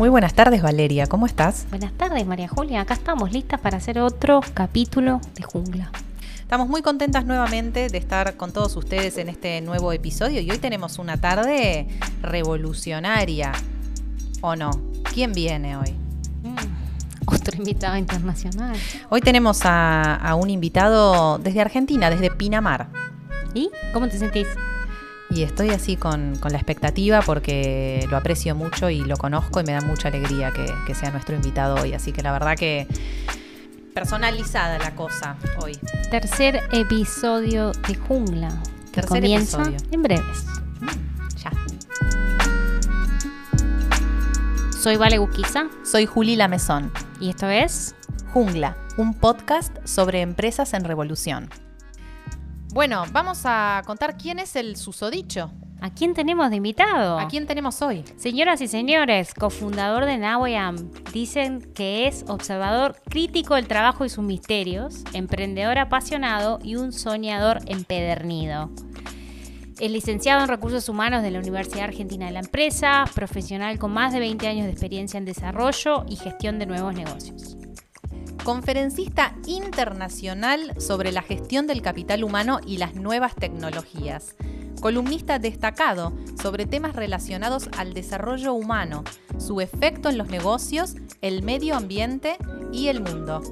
Muy buenas tardes, Valeria. ¿Cómo estás? Buenas tardes, María Julia. Acá estamos listas para hacer otro capítulo de Jungla. Estamos muy contentas nuevamente de estar con todos ustedes en este nuevo episodio y hoy tenemos una tarde revolucionaria. ¿O no? ¿Quién viene hoy? Mm, otro invitado internacional. Hoy tenemos a, a un invitado desde Argentina, desde Pinamar. ¿Y cómo te sentís? Y estoy así con, con, la expectativa porque lo aprecio mucho y lo conozco y me da mucha alegría que, que, sea nuestro invitado hoy. Así que la verdad que personalizada la cosa hoy. Tercer episodio de Jungla. Que Tercer comienza episodio. en breves. Ya. Soy Vale Busquiza. Soy Juli Lamezón. Y esto es Jungla, un podcast sobre empresas en revolución. Bueno, vamos a contar quién es el susodicho. ¿A quién tenemos de invitado? ¿A quién tenemos hoy? Señoras y señores, cofundador de Nawayam, dicen que es observador crítico del trabajo y sus misterios, emprendedor apasionado y un soñador empedernido. Es licenciado en Recursos Humanos de la Universidad Argentina de la Empresa, profesional con más de 20 años de experiencia en desarrollo y gestión de nuevos negocios conferencista internacional sobre la gestión del capital humano y las nuevas tecnologías, columnista destacado sobre temas relacionados al desarrollo humano, su efecto en los negocios, el medio ambiente y el mundo.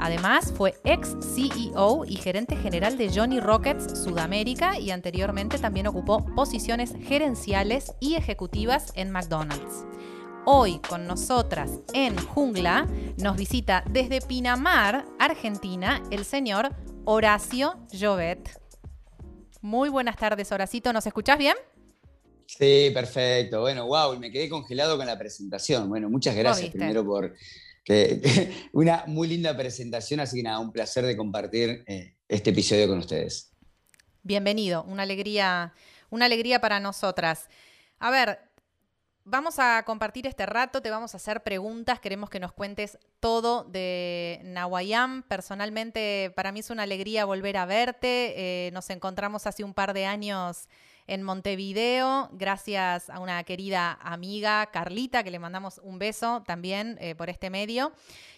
Además, fue ex CEO y gerente general de Johnny Rockets Sudamérica y anteriormente también ocupó posiciones gerenciales y ejecutivas en McDonald's. Hoy con nosotras en Jungla nos visita desde Pinamar, Argentina, el señor Horacio Llobet. Muy buenas tardes, Horacito. ¿Nos escuchás bien? Sí, perfecto. Bueno, wow, me quedé congelado con la presentación. Bueno, muchas gracias primero por una muy linda presentación, así que nada, un placer de compartir eh, este episodio con ustedes. Bienvenido, una alegría, una alegría para nosotras. A ver, Vamos a compartir este rato, te vamos a hacer preguntas, queremos que nos cuentes todo de Nahuayam. Personalmente, para mí es una alegría volver a verte. Eh, nos encontramos hace un par de años en Montevideo, gracias a una querida amiga, Carlita, que le mandamos un beso también eh, por este medio.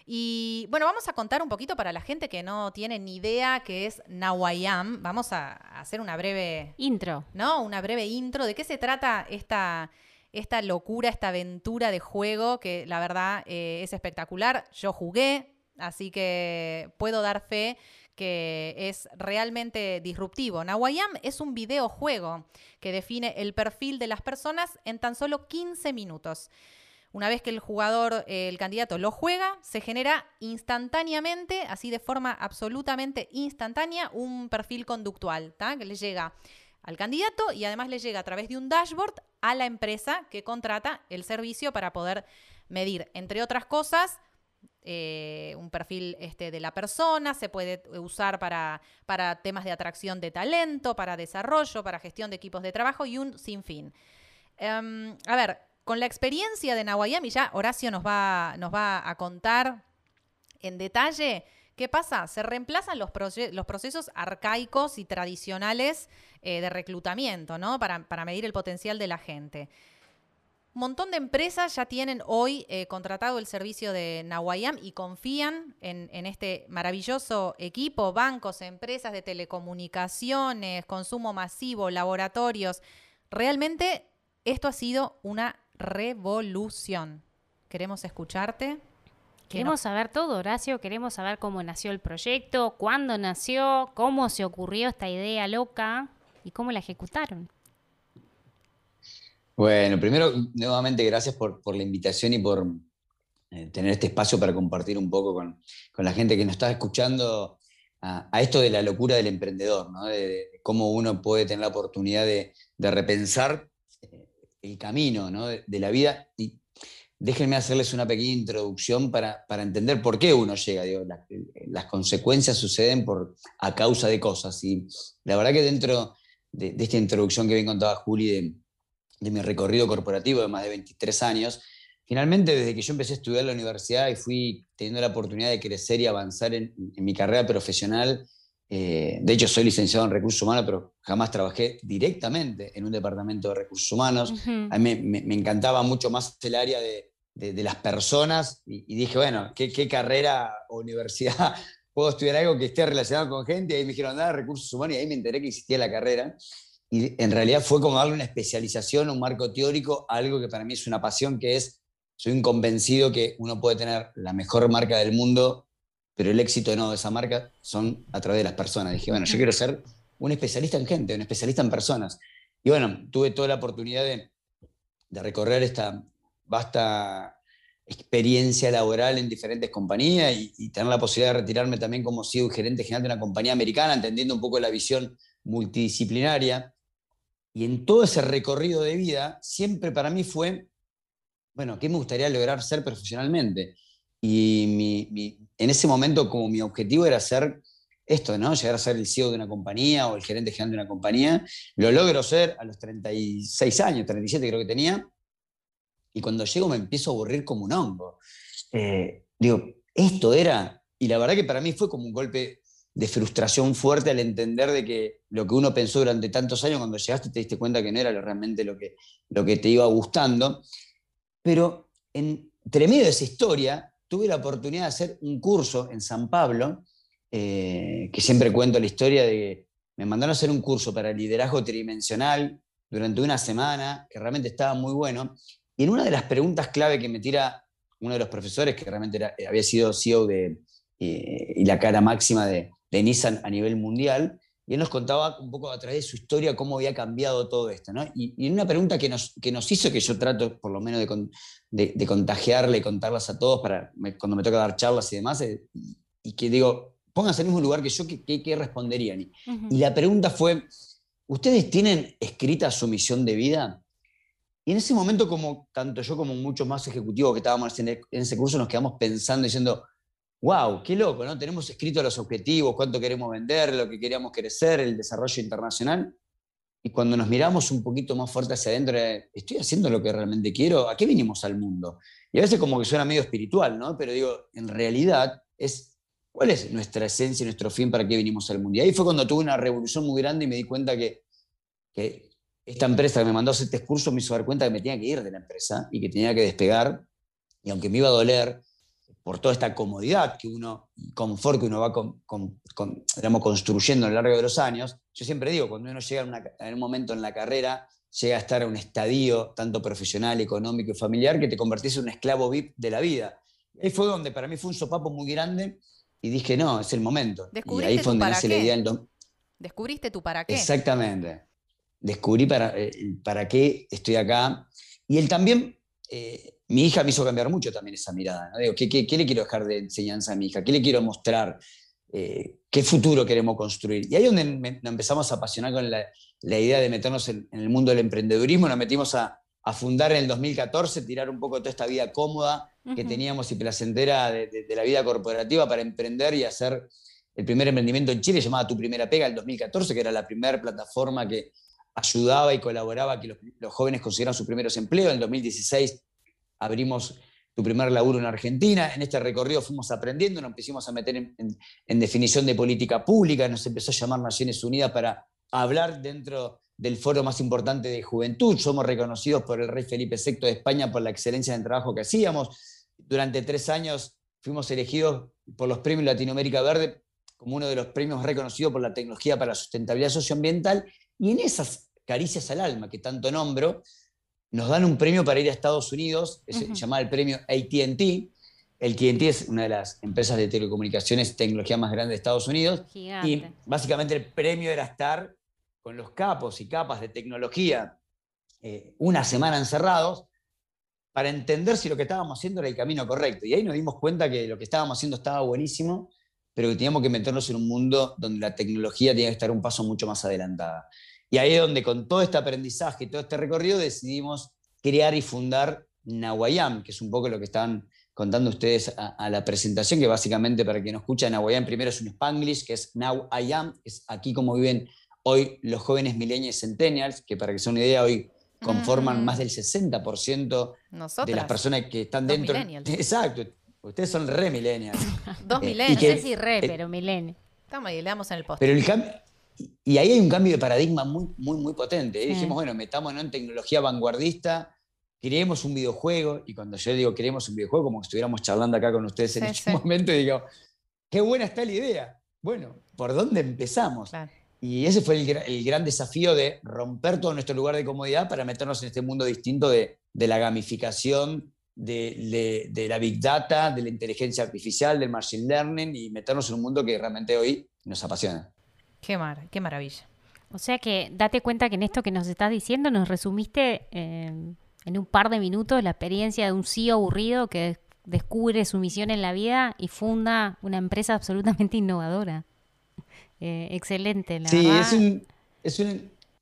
Y bueno, vamos a contar un poquito para la gente que no tiene ni idea qué es Nahuayam. Vamos a hacer una breve... Intro. ¿No? Una breve intro. ¿De qué se trata esta esta locura, esta aventura de juego que la verdad eh, es espectacular. Yo jugué, así que puedo dar fe que es realmente disruptivo. Nawayam es un videojuego que define el perfil de las personas en tan solo 15 minutos. Una vez que el jugador, el candidato lo juega, se genera instantáneamente, así de forma absolutamente instantánea, un perfil conductual, que le llega al candidato y además le llega a través de un dashboard a la empresa que contrata el servicio para poder medir, entre otras cosas, eh, un perfil este, de la persona, se puede usar para, para, temas de atracción de talento, para desarrollo, para gestión de equipos de trabajo y un sinfín. Um, a ver, con la experiencia de Nawayam, y ya Horacio nos va, nos va a contar en detalle ¿Qué pasa? Se reemplazan los, procesos arcaicos y tradicionales eh, de reclutamiento, ¿no? Para, medir el potencial de la gente. Un montón de empresas ya tienen hoy eh, contratado el servicio de Nawayam y confían en, este maravilloso equipo, bancos, empresas de telecomunicaciones, consumo masivo, laboratorios. Realmente esto ha sido una revolución. Queremos escucharte. Queremos saber todo, Horacio, queremos saber cómo nació el proyecto, cuándo nació, cómo se ocurrió esta idea loca y cómo la ejecutaron. Bueno, primero, nuevamente, gracias por, la invitación y por eh, tener este espacio para compartir un poco con, la gente que nos está escuchando a, esto de la locura del emprendedor, ¿no? de, cómo uno puede tener la oportunidad de, repensar eh, el camino ¿no? de, de, la vida y déjenme hacerles una pequeña introducción para, entender por qué uno llega. las consecuencias suceden por, a causa de cosas. Y la verdad que dentro de, esta introducción que bien contaba Juli de, mi recorrido corporativo de más de 23 años, finalmente desde que yo empecé a estudiar en la universidad y fui teniendo la oportunidad de crecer y avanzar en, mi carrera profesional, eh, de hecho, soy licenciado en recursos humanos, pero jamás trabajé directamente en un departamento de recursos humanos. A mí me, encantaba mucho más el área de, de, las personas y, dije, bueno, ¿qué, carrera o universidad puedo estudiar algo que esté relacionado con gente? Y ahí me dijeron, nada, recursos humanos, y ahí me enteré que existía la carrera. Y en realidad fue como darle una especialización, un marco teórico, algo que para mí es una pasión, que es, soy un convencido que uno puede tener la mejor marca del mundo, pero el éxito no de esa marca son a través de las personas. Dije, bueno, yo quiero ser un especialista en gente, un especialista en personas. Y bueno, tuve toda la oportunidad de, de recorrer esta vasta experiencia laboral en diferentes compañías y, tener la posibilidad de retirarme también como CEO gerente general de una compañía americana, entendiendo un poco la visión multidisciplinaria. Y en todo ese recorrido de vida, siempre para mí fue, bueno, ¿qué me gustaría lograr ser profesionalmente? Y en ese momento como mi objetivo era ser esto, ¿no? Llegar a ser el CEO de una compañía o el gerente general de una compañía. Lo logro ser a los 36 años, 37 creo que tenía. Y cuando llego me empiezo a aburrir como un hongo. Eh, digo, esto era, y la verdad que para mí fue como un golpe de frustración fuerte al entender de que lo que uno pensó durante tantos años, cuando llegaste te diste cuenta que no era realmente lo que, lo que te iba gustando. Pero entre medio de esa historia, tuve la oportunidad de hacer un curso en San Pablo, eh, que siempre cuento la historia de que me mandaron a hacer un curso para liderazgo tridimensional durante una semana, que realmente estaba muy bueno, y en una de las preguntas clave que me tira uno de los profesores, que realmente eh, había sido CEO de, eh, y la cara máxima de, Nissan a nivel mundial, y él nos contaba un poco a través de su historia cómo había cambiado todo esto. ¿no? Y, en una pregunta que nos, que nos hizo, que yo trato por lo menos de, de, contagiarle y contarlas a todos para cuando me toca dar charlas y demás, y que digo, pónganse en el mismo lugar que yo, ¿qué, responderían? Y la pregunta fue, ¿ustedes tienen escrita su misión de vida? Y en ese momento, como tanto yo como muchos más ejecutivos que estábamos en, ese curso, nos quedamos pensando, diciendo, wow, qué loco, ¿no? Tenemos escrito los objetivos, cuánto queremos vender, lo que queríamos crecer, el desarrollo internacional. Y cuando nos miramos un poquito más fuerte hacia adentro, ¿estoy haciendo lo que realmente quiero? ¿A qué vinimos al mundo? Y a veces como que suena medio espiritual, ¿no? Pero digo, en realidad es ¿Cuál es nuestra esencia, nuestro fin, para qué vinimos al mundo? Y ahí fue cuando tuve una revolución muy grande y me di cuenta que, que esta empresa que me mandó a hacer este curso me hizo dar cuenta que me tenía que ir de la empresa y que tenía que despegar. Y aunque me iba a doler por toda esta comodidad que uno, confort que uno va con, construyendo a lo largo de los años, yo siempre digo, cuando uno llega en un momento en la carrera, llega a estar en un estadio tanto profesional, económico y familiar, que te convertís en un esclavo VIP de la vida. Ahí fue donde para mí fue un sopapo muy grande y dije, no, es el momento. Y ahí fue donde nace la idea. Descubriste tu para qué. Exactamente. Descubrí para, eh, para qué estoy acá. Y él también, eh, mi hija me hizo cambiar mucho también esa mirada. Digo, ¿qué, ¿qué, le quiero dejar de enseñanza a mi hija? ¿Qué le quiero mostrar? Eh, ¿Qué futuro queremos construir? Y ahí es donde nos empezamos a apasionar con la, la idea de meternos en, en, el mundo del emprendedurismo. Nos metimos a, a fundar en el 2014, tirar un poco toda esta vida cómoda que teníamos y placentera de, la vida corporativa para emprender y hacer el primer emprendimiento en Chile, llamada Tu Primera Pega, el 2014, que era la primera plataforma que ayudaba y colaboraba a que los, jóvenes consiguieran sus primeros empleos. En el 2016 abrimos tu primer laburo en Argentina. En este recorrido fuimos aprendiendo, nos empezamos a meter en, en definición de política pública, nos empezó a llamar Naciones Unidas para hablar dentro del foro más importante de juventud. Somos reconocidos por el rey Felipe VI de España por la excelencia del trabajo que hacíamos. Durante tres años fuimos elegidos por los premios Latinoamérica Verde como uno de los premios reconocidos por la tecnología para la sustentabilidad socioambiental. Y en esas caricias al alma que tanto nombro, nos dan un premio para ir a Estados Unidos, se llama el premio ATT. El ATT es una de las empresas de telecomunicaciones y tecnología más grandes de Estados Unidos. Y básicamente el premio era estar con los capos y capas de tecnología eh, una semana encerrados para entender si lo que estábamos haciendo era el camino correcto. Y ahí nos dimos cuenta que lo que estábamos haciendo estaba buenísimo, pero que teníamos que meternos en un mundo donde la tecnología tenía que estar un paso mucho más adelantada. Y ahí es donde con todo este aprendizaje y todo este recorrido decidimos crear y fundar Nahuayam, que es un poco lo que están contando ustedes a, la presentación, que básicamente para quien no escucha, Nahuayam primero es un spanglish, que es Now I Am, es aquí como viven Hoy los jóvenes millennials centennials, que para que sea una idea, hoy conforman mm. más del 60% de las personas que están dentro. Exacto. Ustedes son re millennials. Dos eh, millennials. No sé si re, pero millennials. Estamos ahí, le damos en el post. Pero el cambio, y ahí hay un cambio de paradigma muy, muy, muy potente. Y dijimos, bueno, metámonos en tecnología vanguardista, creemos un videojuego, y cuando yo digo queremos un videojuego, como que estuviéramos charlando acá con ustedes en este momento, digo, qué buena está la idea. Bueno, ¿por dónde empezamos? Y ese fue el, gran desafío de romper todo nuestro lugar de comodidad para meternos en este mundo distinto de, la gamificación, de, la big data, de la inteligencia artificial, del machine learning y meternos en un mundo que realmente hoy nos apasiona. Qué, mar qué maravilla. O sea que date cuenta que en esto que nos estás diciendo nos resumiste en un par de minutos la experiencia de un CEO aburrido que descubre su misión en la vida y funda una empresa absolutamente innovadora. Eh, excelente, la sí, Es,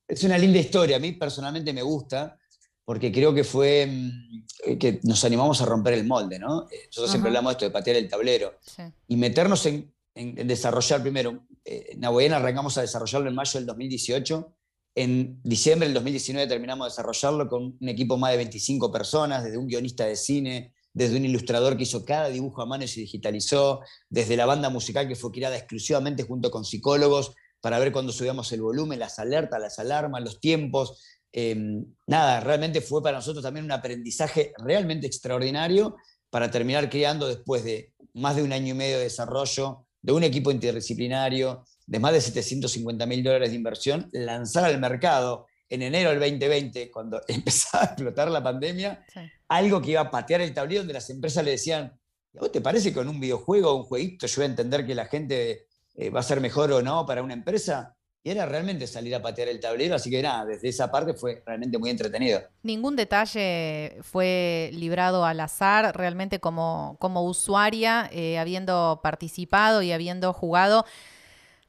es, una linda historia. A mí personalmente me gusta porque creo que fue mm, que nos animamos a romper el molde, ¿no? Eh, nosotros siempre hablamos de esto de patear el tablero y meternos en, desarrollar primero. Eh, en arrancamos a desarrollarlo en mayo del 2018. En diciembre del 2019 terminamos de desarrollarlo con un equipo más de 25 personas, desde un guionista de cine, desde un ilustrador que hizo cada dibujo a mano y se digitalizó, desde la banda musical que fue creada exclusivamente junto con psicólogos para ver cuando subíamos el volumen, las alertas, las alarmas, los tiempos. Em, nada, realmente fue para nosotros también un aprendizaje realmente extraordinario para terminar creando después de más de un año y medio de desarrollo, de un equipo interdisciplinario, de más de 750 mil dólares de inversión, lanzar al mercado en enero del 2020, cuando empezaba a explotar la pandemia, algo que iba a patear el tablero donde las empresas le decían, ¿vos te parece que con un videojuego o un jueguito yo voy a entender que la gente eh, va a ser mejor o no para una empresa? Y era realmente salir a patear el tablero, así que nada, desde esa parte fue realmente muy entretenido. Ningún detalle fue librado al azar, realmente como, como usuaria, eh, habiendo participado y habiendo jugado,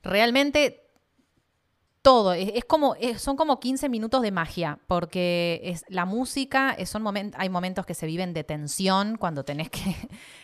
realmente todo. Es, como, son como 15 minutos de magia, porque es la música, son hay momentos que se viven de tensión, cuando tenés que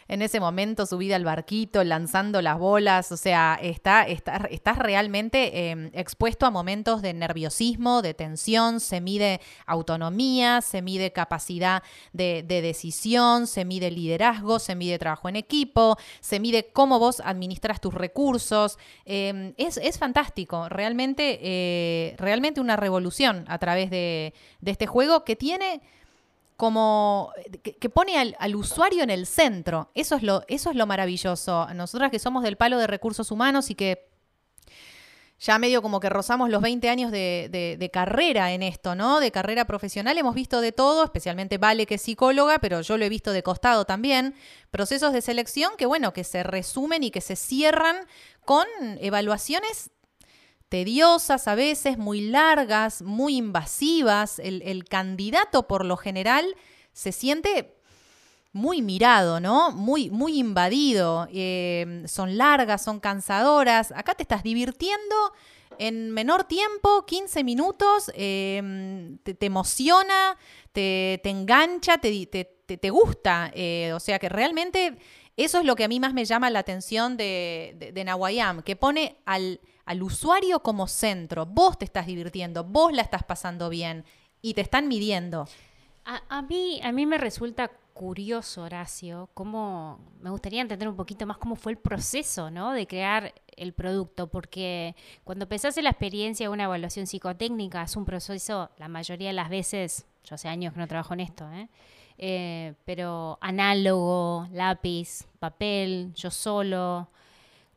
en ese momento subir al barquito, lanzando las bolas, o sea, está, está, estás realmente em, expuesto a momentos de nerviosismo, de tensión, se mide autonomía, se mide capacidad de, decisión, se mide liderazgo, se mide trabajo en equipo, se mide cómo vos administras tus recursos. Em, es, es fantástico, realmente eh, realmente una revolución a través de, este juego que tiene como que, pone al, usuario en el centro. Eso es, lo, eso es lo maravilloso. Nosotras que somos del palo de recursos humanos y que ya medio como que rozamos los 20 años de, de, carrera en esto, ¿no? De carrera profesional, hemos visto de todo, especialmente Vale que es psicóloga, pero yo lo he visto de costado también. Procesos de selección que, bueno, que se resumen y que se cierran con evaluaciones tediosas a veces, muy largas, muy invasivas. El, candidato por lo general se siente muy mirado, ¿no? Muy, muy invadido. Eh, son largas, son cansadoras. Acá te estás divirtiendo en menor tiempo, 15 minutos, eh, te, emociona, te, engancha, te, te gusta. Eh, o sea que realmente eso es lo que a mí más me llama la atención de, de, de Nawayam, que pone al al usuario como centro. Vos te estás divirtiendo, vos la estás pasando bien y te están midiendo. A, mí, a mí me resulta curioso, Horacio, cómo me gustaría entender un poquito más cómo fue el proceso, ¿no? De crear el producto, porque cuando pensás en la experiencia de una evaluación psicotécnica, es un proceso, la mayoría de las veces, yo hace años que no trabajo en esto, ¿eh? Eh, pero análogo, lápiz, papel, yo solo,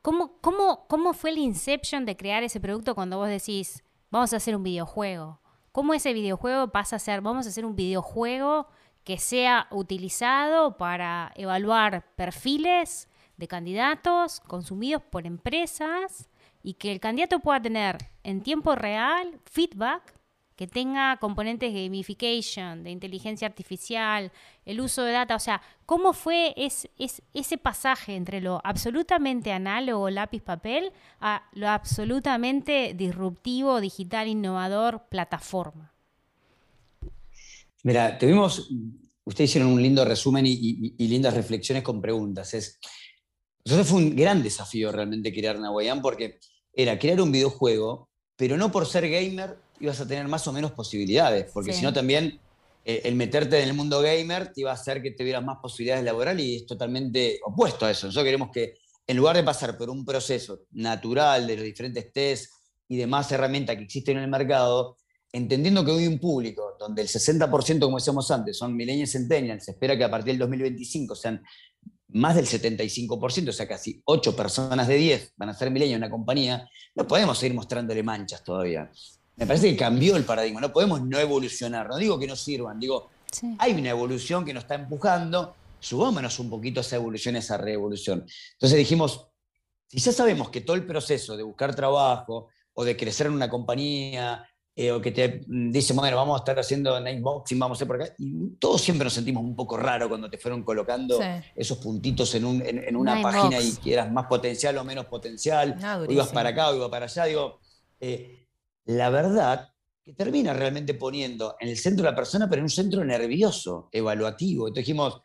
¿Cómo, cómo, ¿Cómo fue el inception de crear ese producto cuando vos decís, vamos a hacer un videojuego? ¿Cómo ese videojuego pasa a ser, vamos a hacer un videojuego que sea utilizado para evaluar perfiles de candidatos consumidos por empresas y que el candidato pueda tener en tiempo real feedback que tenga componentes de gamification, de inteligencia artificial, el uso de data, o sea, ¿cómo fue ese pasaje entre lo absolutamente análogo, lápiz-papel, a lo absolutamente disruptivo, digital, innovador, plataforma? Mira, tuvimos, ustedes hicieron un lindo resumen y, lindas reflexiones con preguntas. Es, eso fue un gran desafío realmente crear Nahuayán porque era crear un videojuego, pero no por ser gamer ibas a tener más o menos posibilidades, porque si no también eh, el meterte en el mundo gamer te iba a hacer que tuvieras más posibilidades laborales y es totalmente opuesto a eso. Nosotros queremos que en lugar de pasar por un proceso natural de los diferentes tests y demás herramientas que existen en el mercado, entendiendo que hoy un público donde el 60%, como decíamos antes, son millennials centennials, se espera que a partir del 2025 sean más del 75%, o sea, casi 8 personas de 10 van a ser millennials en una compañía, no podemos seguir mostrándole manchas todavía. Me parece que cambió el paradigma, no podemos no evolucionar, no digo que no sirvan, digo, hay una evolución que nos está empujando, subámonos un poquito a esa evolución, a esa revolución. Entonces dijimos, si ya sabemos que todo el proceso de buscar trabajo o de crecer en una compañía, eh, o que te dicen, bueno, vamos a estar haciendo boxing, vamos a hacer por acá. Y todos siempre nos sentimos un poco raro cuando te fueron colocando esos puntitos en, un, en, una página y que eras más potencial o menos potencial, o ibas para acá o ibas para allá. Digo, eh, la verdad que termina realmente poniendo en el centro de la persona, pero en un centro nervioso, evaluativo. Entonces dijimos,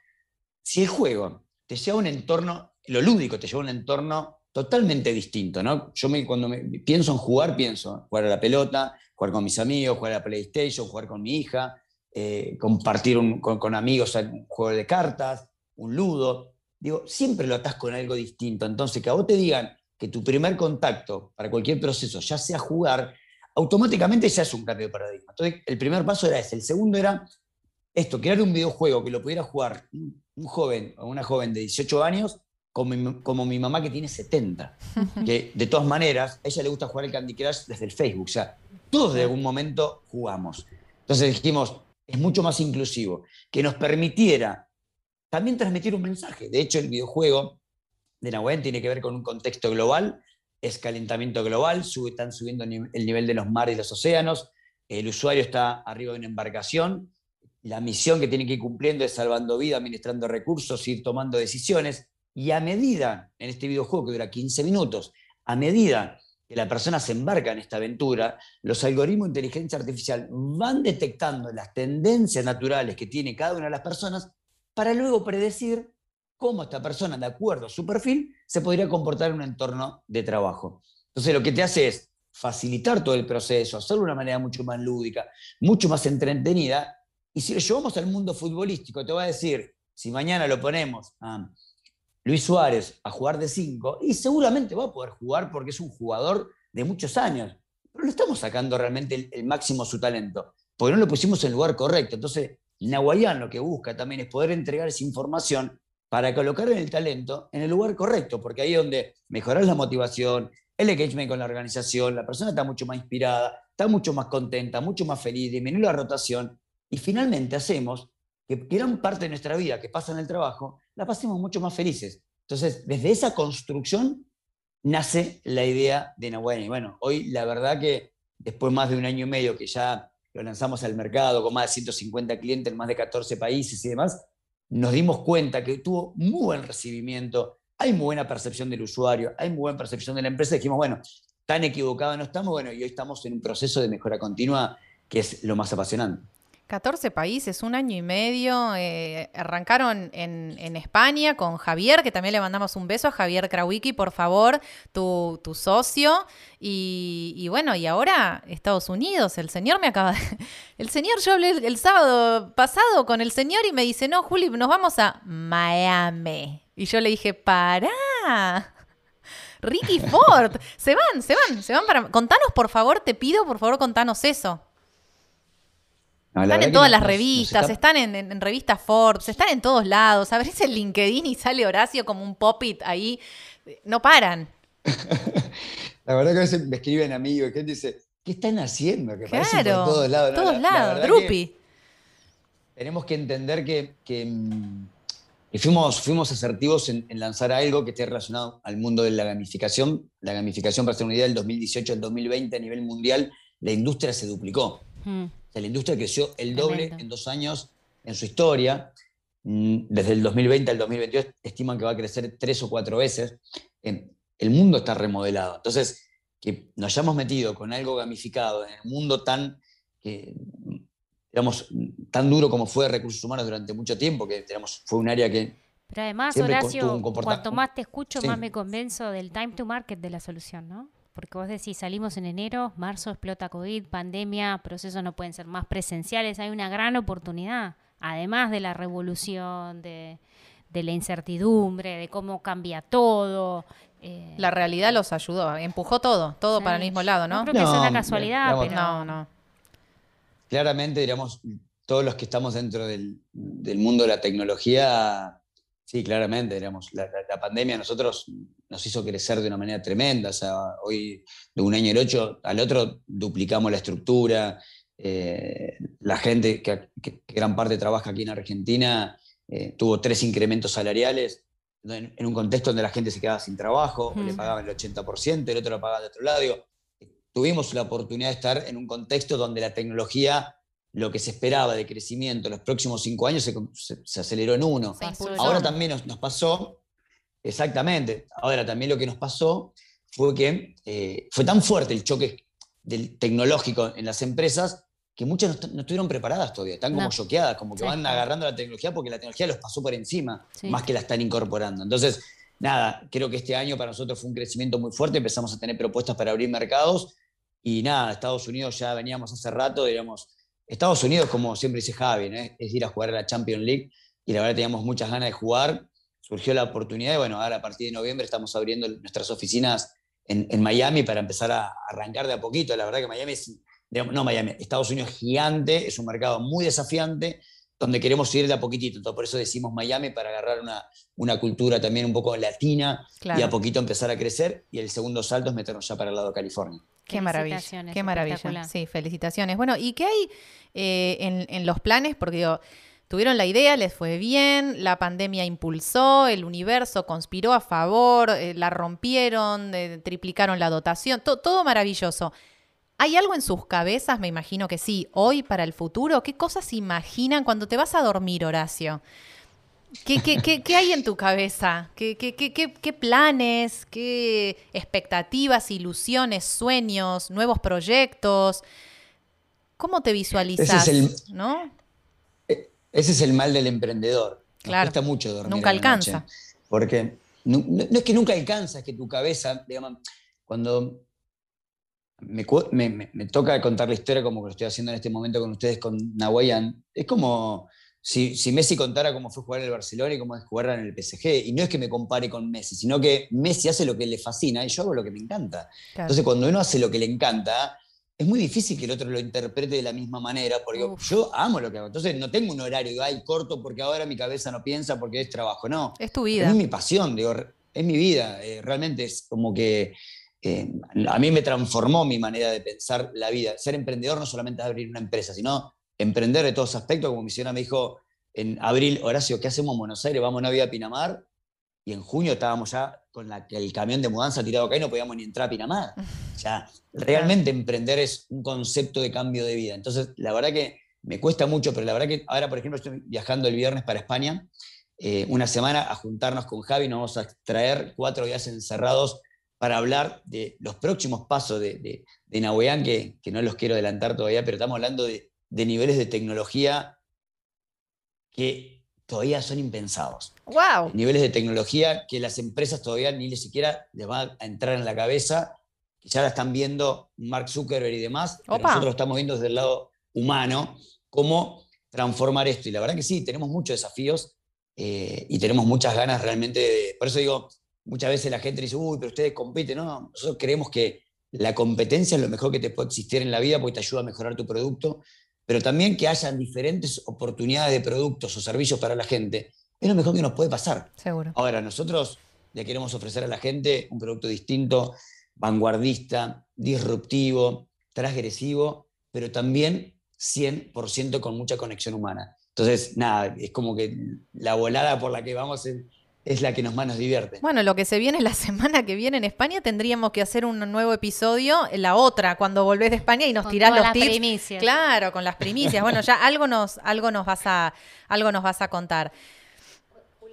si el juego te lleva a un entorno, lo lúdico te lleva a un entorno totalmente distinto, ¿no? Yo me, cuando me, pienso en jugar, pienso jugar a la pelota, jugar con mis amigos, jugar a la PlayStation, jugar con mi hija, eh, compartir con, amigos un juego de cartas, un ludo. Digo, siempre lo atás con algo distinto. Entonces, que a vos te digan que tu primer contacto para cualquier proceso ya sea jugar, automáticamente ya es un cambio de paradigma. Entonces, el primer paso era ese. El segundo era esto, crear un videojuego que lo pudiera jugar un joven o una joven de 18 años como mi, como mi mamá que tiene 70. Que de todas maneras, a ella le gusta jugar el Candy Crush desde el Facebook. O sea, todos de algún momento jugamos. Entonces dijimos, es mucho más inclusivo, que nos permitiera también transmitir un mensaje. De hecho, el videojuego de Nahuel tiene que ver con un contexto global, es calentamiento global, están subiendo el nivel de los mares y los océanos, el usuario está arriba de una embarcación, la misión que tiene que ir cumpliendo es salvando vida, administrando recursos, ir tomando decisiones, y a medida, en este videojuego que dura 15 minutos, a medida que la persona se embarca en esta aventura, los algoritmos de inteligencia artificial van detectando las tendencias naturales que tiene cada una de las personas para luego predecir cómo esta persona, de acuerdo a su perfil, se podría comportar en un entorno de trabajo. Entonces, lo que te hace es facilitar todo el proceso, hacerlo de una manera mucho más lúdica, mucho más entretenida. Y si lo llevamos al mundo futbolístico, te voy a decir, si mañana lo ponemos a Luis Suárez a jugar de 5 y seguramente va a poder jugar porque es un jugador de muchos años, pero no estamos sacando realmente el, máximo su talento, porque no lo pusimos en el lugar correcto. Entonces, Nahuayán lo que busca también es poder entregar esa información para colocar el talento en el lugar correcto, porque ahí es donde mejorar la motivación, el engagement con la organización, la persona está mucho más inspirada, está mucho más contenta, mucho más feliz, disminuye la rotación y finalmente hacemos que gran parte de nuestra vida que pasa en el trabajo la pasemos mucho más felices. Entonces, desde esa construcción nace la idea de Nahuatl. Y bueno, hoy la verdad que después más de un año y medio que ya lo lanzamos al mercado con más de 150 clientes en más de 14 países y demás, nos dimos cuenta que tuvo muy buen recibimiento, hay muy buena percepción del usuario, hay muy buena percepción de la empresa. dijimos, bueno, tan equivocados no estamos, bueno, y hoy estamos en un proceso de mejora continua que es lo más apasionante. 14 países, un año y medio. Eh, arrancaron en, España con Javier, que también le mandamos un beso a Javier Krawicki, por favor, tu, socio. Y, bueno, y ahora Estados Unidos. El señor me acaba de... El señor, yo hablé el, sábado pasado con el señor y me dice, no, Juli, nos vamos a Miami. Y yo le dije, para. Ricky Ford, se van, se van, se van para... Contanos, por favor, te pido, por favor, contanos eso están en todas las revistas, están en, revistas Forbes, están en todos lados. Abrís el LinkedIn y sale Horacio como un pop-it ahí. No paran. la verdad que a veces me escriben amigos y gente dice, ¿qué están haciendo? Que claro, por todos lados. Todos lados, Drupi. Tenemos que entender que, mm, fuimos, fuimos asertivos en, lanzar algo que esté relacionado al mundo de la gamificación. La gamificación, para hacer una idea, del 2018 al 2020 a nivel mundial, la industria se duplicó. Hmm la industria creció el doble en dos años en su historia. Mm, desde el 2020 al 2022 estiman que va a crecer tres o cuatro veces. El mundo está remodelado. Entonces, que nos hayamos metido con algo gamificado en el mundo tan, digamos, tan duro como fue recursos humanos durante mucho tiempo, que digamos, fue un área que... Pero además, Horacio, cuanto más te escucho, más me convenzo del time to market de la solución, ¿no? Porque vos decís, salimos en enero, marzo explota COVID, pandemia, procesos no pueden ser más presenciales, hay una gran oportunidad, además de la revolución, de, la incertidumbre, de cómo cambia todo. Eh, la realidad los ayudó, empujó todo, todo para el mismo lado, ¿no? No creo que sea una casualidad, pero... No, no. claramente, diríamos, todos los que estamos dentro del, mundo de la tecnología, sí, claramente, la, pandemia a nosotros nos hizo crecer de una manera tremenda. O sea, hoy de un año al otro duplicamos la estructura. Eh, la gente que, gran parte trabaja aquí en Argentina eh, tuvo tres incrementos salariales en, un contexto donde la gente se quedaba sin trabajo, le pagaban el 80%, el otro lo pagaba de otro lado. tuvimos la oportunidad de estar en un contexto donde la tecnología lo que se esperaba de crecimiento en los próximos cinco años se, aceleró en uno. Ahora también nos, pasó, exactamente, ahora también lo que nos pasó fue que eh, fue tan fuerte el choque del tecnológico en las empresas que muchas no, estuvieron preparadas todavía, están como choqueadas, como que van agarrando la tecnología porque la tecnología los pasó por encima, más que la están incorporando. Entonces, nada, creo que este año para nosotros fue un crecimiento muy fuerte, empezamos a tener propuestas para abrir mercados y nada, Estados Unidos ya veníamos hace rato, digamos, Estados Unidos, como siempre dice Javi, es ir a jugar a la Champions League y la verdad teníamos muchas ganas de jugar. Surgió la oportunidad y bueno, ahora a partir de noviembre estamos abriendo nuestras oficinas en, Miami para empezar a arrancar de a poquito. La verdad que Miami es, no Miami, Estados Unidos es gigante, es un mercado muy desafiante donde queremos ir de a poquitito. Entonces, por eso decimos Miami, para agarrar una, una cultura también un poco latina y a poquito empezar a crecer. Y el segundo salto es meternos ya para el lado de California. Qué maravilla. Qué maravilla. Sí, felicitaciones. Bueno, ¿y qué hay eh, en, los planes? Porque digo, tuvieron la idea, les fue bien, la pandemia impulsó, el universo conspiró a favor, eh, la rompieron, eh, triplicaron la dotación, todo maravilloso. ¿Hay algo en sus cabezas? Me imagino que sí. Hoy para el futuro, ¿qué cosas imaginan cuando te vas a dormir, Horacio? ¿Qué, qué, hay en tu cabeza? ¿Qué, ¿Qué, planes? ¿Qué expectativas, ilusiones, sueños, nuevos proyectos? ¿Cómo te visualizas? Ese es el, ¿no? E, ese es el mal del emprendedor. claro. cuesta mucho dormir. Nunca alcanza. porque no, es que nunca alcanza, es que tu cabeza, digamos, cuando me, me, toca contar la historia como lo estoy haciendo en este momento con ustedes con Nahuayan, es como si, Messi contara cómo fue jugar en el Barcelona y cómo es jugar en el PSG. Y no es que me compare con Messi, sino que Messi hace lo que le fascina y yo hago lo que me encanta. Entonces, cuando uno hace lo que le encanta, es muy difícil que el otro lo interprete de la misma manera, porque yo amo lo que hago. Entonces, no tengo un horario, ay, corto porque ahora mi cabeza no piensa porque es trabajo. No. Es tu vida. Es mi pasión, digo, es mi vida. Eh, realmente es como que. Eh, a mí me transformó mi manera de pensar la vida. Ser emprendedor no solamente es abrir una empresa, sino emprender de todos aspectos, como mi señora me dijo en abril, Horacio, ¿qué hacemos en Buenos Aires? Vamos a Navidad a Pinamar. Y en junio estábamos ya con el camión de mudanza tirado acá y no podíamos ni entrar a Pinamar. O sea, realmente emprender es un concepto de cambio de vida. Entonces, la verdad que me cuesta mucho, pero la verdad que ahora, por ejemplo, estoy viajando el viernes para España, eh, una semana a juntarnos con Javi, nos vamos a traer cuatro días encerrados para hablar de los próximos pasos de, de, de que, no los quiero adelantar todavía, pero estamos hablando de de niveles de tecnología que todavía son impensados. ¡Wow! Niveles de tecnología que las empresas todavía ni siquiera les van a entrar en la cabeza, que ya la están viendo Mark Zuckerberg y demás, pero nosotros estamos viendo desde el lado humano cómo transformar esto. Y la verdad que sí, tenemos muchos desafíos eh, y tenemos muchas ganas realmente de... Por eso digo, muchas veces la gente dice, uy, pero ustedes compiten. No, nosotros creemos que la competencia es lo mejor que te puede existir en la vida porque te ayuda a mejorar tu producto pero también que hayan diferentes oportunidades de productos o servicios para la gente, es lo mejor que nos puede pasar. Seguro. Ahora, nosotros le queremos ofrecer a la gente un producto distinto, vanguardista, disruptivo, transgresivo, pero también 100% con mucha conexión humana. Entonces, nada, es como que la volada por la que vamos es es la que nos más nos divierte. Bueno, lo que se viene la semana que viene en España tendríamos que hacer un nuevo episodio, la otra, cuando volvés de España y nos tirás los las Primicias. Claro, con las primicias. bueno, ya algo nos, algo nos vas a, algo nos vas a contar.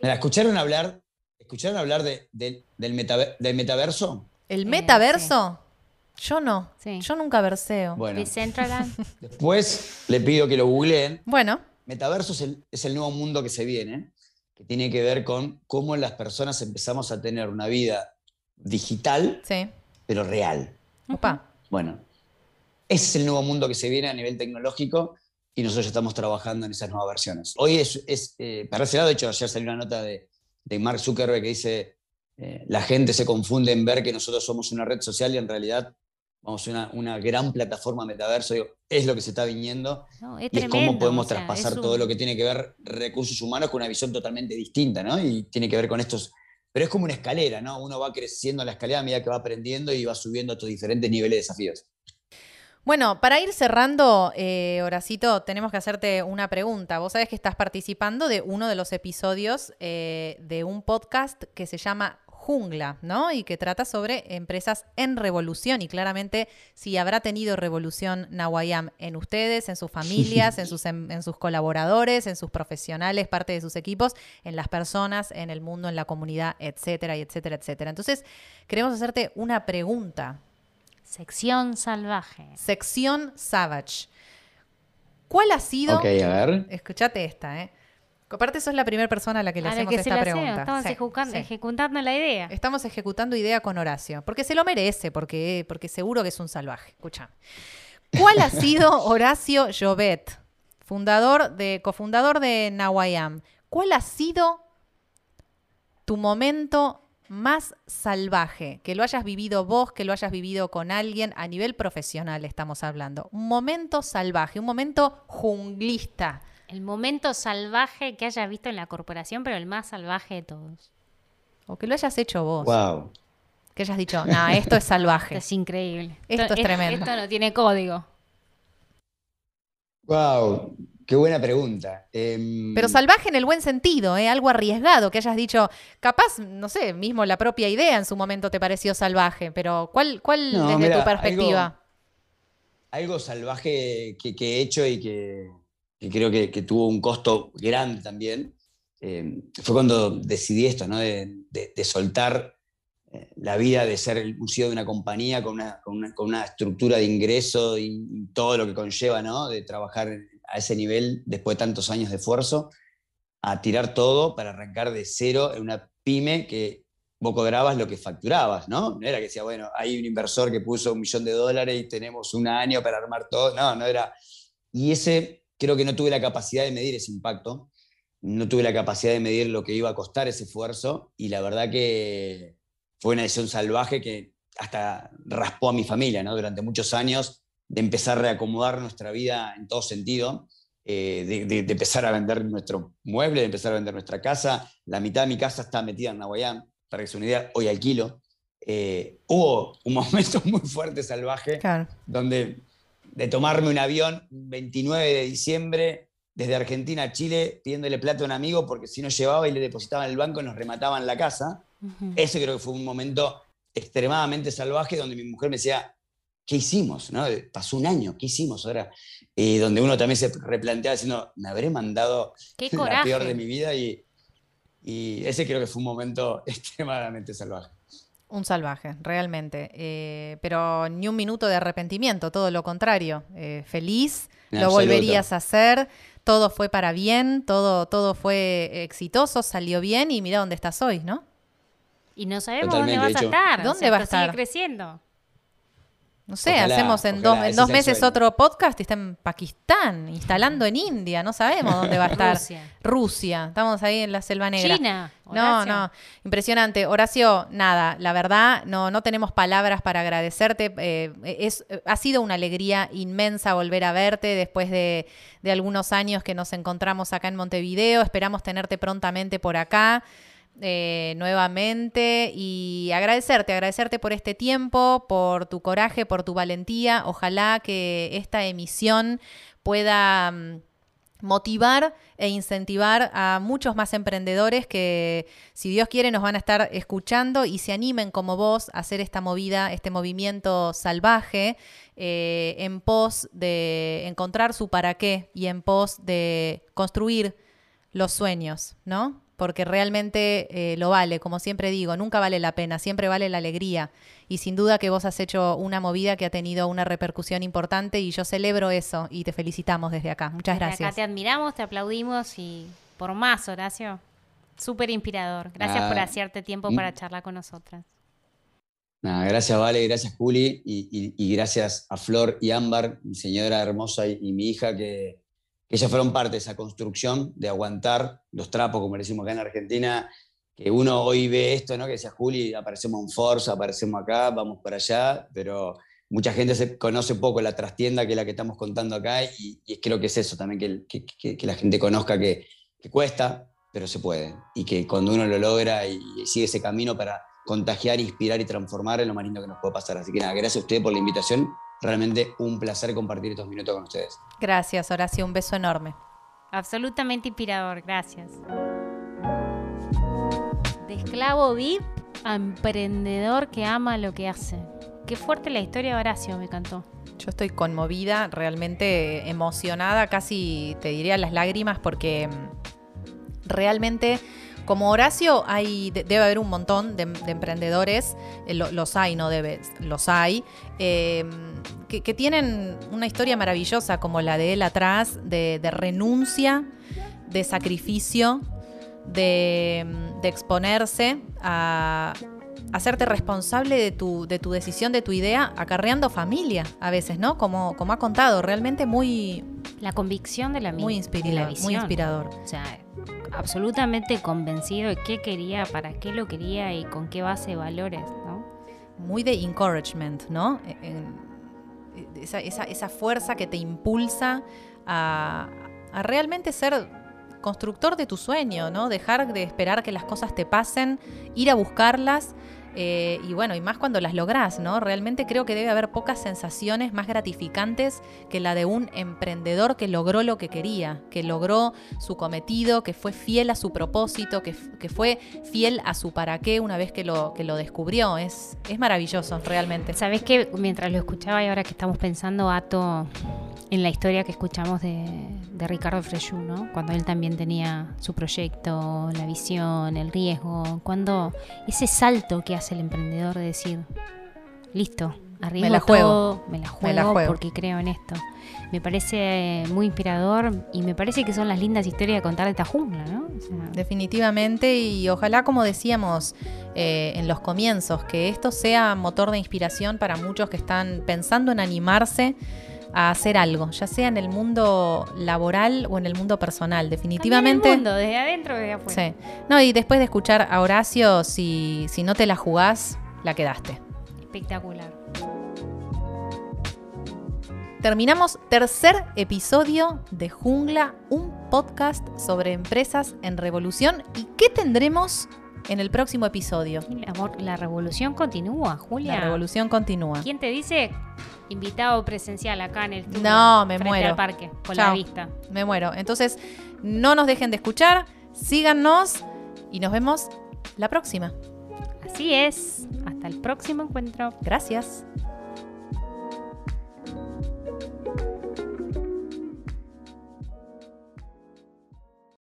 ¿escucharon hablar, escucharon hablar del, metaverso? ¿El metaverso? Yo no. Yo nunca verseo. Bueno. Después le pido que lo googleen. Bueno. Metaverso es el, es el nuevo mundo que se viene que tiene que ver con cómo las personas empezamos a tener una vida digital, pero real. Opa. Bueno, ese es el nuevo mundo que se viene a nivel tecnológico y nosotros ya estamos trabajando en esas nuevas versiones. Hoy es, es eh, para ese lado, de hecho, ayer salió una nota de, de Mark Zuckerberg que dice, eh, la gente se confunde en ver que nosotros somos una red social y en realidad vamos una, una gran plataforma metaverso, digo, es lo que se está viniendo No, es y es cómo podemos o sea, traspasar un- todo lo que tiene que ver recursos humanos con una visión totalmente distinta, ¿no? Y tiene que ver con estos, pero es como una escalera, ¿no? Uno va creciendo en la escalera a medida que va aprendiendo y va subiendo a estos diferentes niveles de desafíos. Bueno, para ir cerrando, eh, Horacito, tenemos que hacerte una pregunta. Vos sabés que estás participando de uno de los episodios eh, de un podcast que se llama Jungla, ¿no? Y que trata sobre empresas en revolución. Y claramente, si habrá tenido revolución Nawayam en ustedes, en sus familias, en sus, en sus colaboradores, en sus profesionales, parte de sus equipos, en las personas, en el mundo, en la comunidad, etcétera, y etcétera, etcétera. Entonces, queremos hacerte una pregunta. Sección salvaje. Sección Savage. ¿Cuál ha sido? Ok, a ver. Escuchate esta, ¿eh? Aparte, sos la primera persona a la que le A hacemos que esta hacemos, pregunta. estamos Sí, ejecutan- sí. ejecutando la idea. Estamos ejecutando idea con Horacio, porque se lo merece, porque, porque seguro que es un salvaje. Escucha. ¿Cuál ha sido Horacio Llobet, fundador de, cofundador de Nawayam? ¿Cuál ha sido tu momento más salvaje? Que lo hayas vivido vos, que lo hayas vivido con alguien a nivel profesional, estamos hablando. Un momento salvaje, un momento junglista. El momento salvaje que hayas visto en la corporación, pero el más salvaje de todos. O que lo hayas hecho vos. Wow. Que hayas dicho, no, esto es Esto salvaje. es increíble. Esto es tremendo. Esto no tiene código. Wow. Qué buena pregunta. Em, Pero salvaje en el buen sentido, ¿eh? algo arriesgado, que hayas dicho, capaz, no sé, mismo la propia idea en su momento te pareció salvaje, pero ¿cuál, cuál No, desde mira, tu perspectiva? algo salvaje que, que he hecho y que, que creo que, que tuvo un costo grande también, eh, fue cuando decidí esto, ¿no? de, de- de soltar eh, la vida de ser el museo de una compañía con una, con una- con una estructura de ingreso y, todo lo que conlleva, ¿no? de trabajar a ese nivel después de tantos años de esfuerzo, a tirar todo para arrancar de cero en una pyme que vos cobrabas lo que facturabas, ¿no? No era que decía, bueno, hay un inversor que puso un millón de dólares y tenemos un año para armar todo. No, no era. Y ese, creo que no tuve la capacidad de medir ese impacto, no tuve la capacidad de medir lo que iba a costar ese esfuerzo y la verdad que fue una decisión salvaje que hasta raspó a mi familia, ¿no? Durante muchos años de empezar a reacomodar nuestra vida en todo sentido, eh, de, de- de empezar a vender nuestro mueble, de empezar a vender nuestra casa. La mitad de mi casa está metida en Nahuayán, para que se una idea, hoy alquilo. Eh, hubo un momento muy fuerte, salvaje, Claro. donde de tomarme un avión 29 de diciembre desde Argentina a Chile pidiéndole plata a un amigo porque si no llevaba y le depositaba en el banco nos remataban la casa. Ujú. Ese creo que fue un momento extremadamente salvaje donde mi mujer me decía, ¿qué hicimos? ¿No? Pasó un año, ¿qué hicimos ahora? Y donde uno también se replantea diciendo, me habré mandado la peor de mi vida y, y ese creo que fue un momento extremadamente salvaje. Un salvaje, realmente. Eh, pero ni un minuto de arrepentimiento, todo lo contrario. Eh, feliz, En lo absoluto. volverías a hacer, todo fue para bien, todo, todo fue exitoso, salió bien y mira dónde estás hoy, ¿no? Y no sabemos Totalmente, dónde vas a estar. ¿Dónde o sea, va a esto sigue estar? creciendo. No sé, Ojalá, hacemos en ojalá, dos, en dos meses otro podcast y está en Pakistán, instalando en India, no sabemos dónde va a estar. Rusia. Rusia, estamos ahí en la selva negra. China. No, Horacio. no, impresionante. Horacio, nada, la verdad, no, no tenemos palabras para agradecerte. Eh, es, ha sido una alegría inmensa volver a verte después de, de algunos años que nos encontramos acá en Montevideo. Esperamos tenerte prontamente por acá. Eh, nuevamente y agradecerte, agradecerte por este tiempo, por tu coraje, por tu valentía. Ojalá que esta emisión pueda mm, motivar e incentivar a muchos más emprendedores que, si Dios quiere, nos van a estar escuchando y se animen como vos a hacer esta movida, este movimiento salvaje eh, en pos de encontrar su para qué y en pos de construir los sueños, ¿no? Porque realmente eh, lo vale, como siempre digo, nunca vale la pena, siempre vale la alegría. Y sin duda que vos has hecho una movida que ha tenido una repercusión importante y yo celebro eso y te felicitamos desde acá. Muchas Desde gracias. Acá te admiramos, te aplaudimos y por más, Horacio. Súper inspirador. Gracias Ah, por hacerte tiempo mm. para charlar con nosotras. Nada, gracias Vale, gracias Juli y, y- y gracias a Flor y Ámbar, mi señora hermosa y, y mi hija, que, que ellas fueron parte de esa construcción de aguantar los trapos, como decimos acá en Argentina, que uno hoy ve esto, ¿no? Que decía Juli, aparecemos en Forza, aparecemos acá, vamos para allá, pero mucha gente se conoce poco la trastienda que es la que estamos contando acá y, creo que es eso también, que, la gente conozca que, cuesta, pero se puede. Y que cuando uno lo logra y, sigue ese camino para contagiar, inspirar y transformar es lo más lindo que nos puede pasar. Así que nada, gracias a ustedes por la invitación. Realmente un placer compartir estos minutos con ustedes. Gracias, Horacio. Un beso enorme. Absolutamente inspirador. Gracias. De esclavo VIP a emprendedor que ama lo que hace. Qué fuerte la historia de Horacio, me encantó. Yo estoy conmovida, realmente emocionada, casi te diría las lágrimas, porque mm, realmente como Horacio hay, debe haber un montón de, emprendedores, eh, los hay, no debe, los hay, em, que, tienen una historia maravillosa como la de él atrás, de, renuncia, de sacrificio, de, de exponerse a, hacerte responsable de tu, de tu decisión, de tu idea, acarreando familia a veces, ¿no? Como, como ha contado, realmente muy... La convicción de la Muy inspirador. Muy inspirador. O sea, absolutamente convencido de qué quería, para qué lo quería y con qué base de valores, ¿no? Muy de encouragement, ¿no? Esa, fuerza que te impulsa a, a realmente ser constructor de tu sueño, ¿no? Dejar de esperar que las cosas te pasen, ir a buscarlas eh, y bueno, y más cuando las lográs, ¿no? Realmente creo que debe haber pocas sensaciones más gratificantes que la de un emprendedor que logró lo que quería, que logró su cometido, que fue fiel a su propósito, que, fue fiel a su para qué una vez que lo, que lo descubrió. Es, es maravilloso, realmente. Sabes que mientras lo escuchaba y ahora que estamos pensando, Ato, en la historia que escuchamos de, de Ricardo Freyú, ¿no? Cuando él también tenía su proyecto, la visión, el riesgo, cuando ese salto que hace el emprendedor de decir, listo, arriesgo me la juego, me la juego, porque creo en esto. Me parece muy inspirador y me parece que son las lindas historias de contar de esta jungla, ¿no? Definitivamente y ojalá, como decíamos eh, en los comienzos, que esto sea motor de inspiración para muchos que están pensando en animarse a hacer algo, ya sea en el mundo laboral o en el mundo personal, definitivamente. En el mundo, desde adentro o desde afuera. Sí. No, y después de escuchar a Horacio, si, si no te la jugás, la quedaste. Espectacular. Terminamos tercer episodio de Jungla, un podcast sobre empresas en revolución. ¿Y qué tendremos en el próximo episodio? Amor, la revolución continúa, Julia. La revolución continúa. ¿Quién te dice invitado presencial acá en el estudio. No, me muero. Al parque, con la vista. Me muero. Entonces, no nos dejen de escuchar, síganos y nos vemos la próxima. Así es. Hasta el próximo encuentro. Gracias.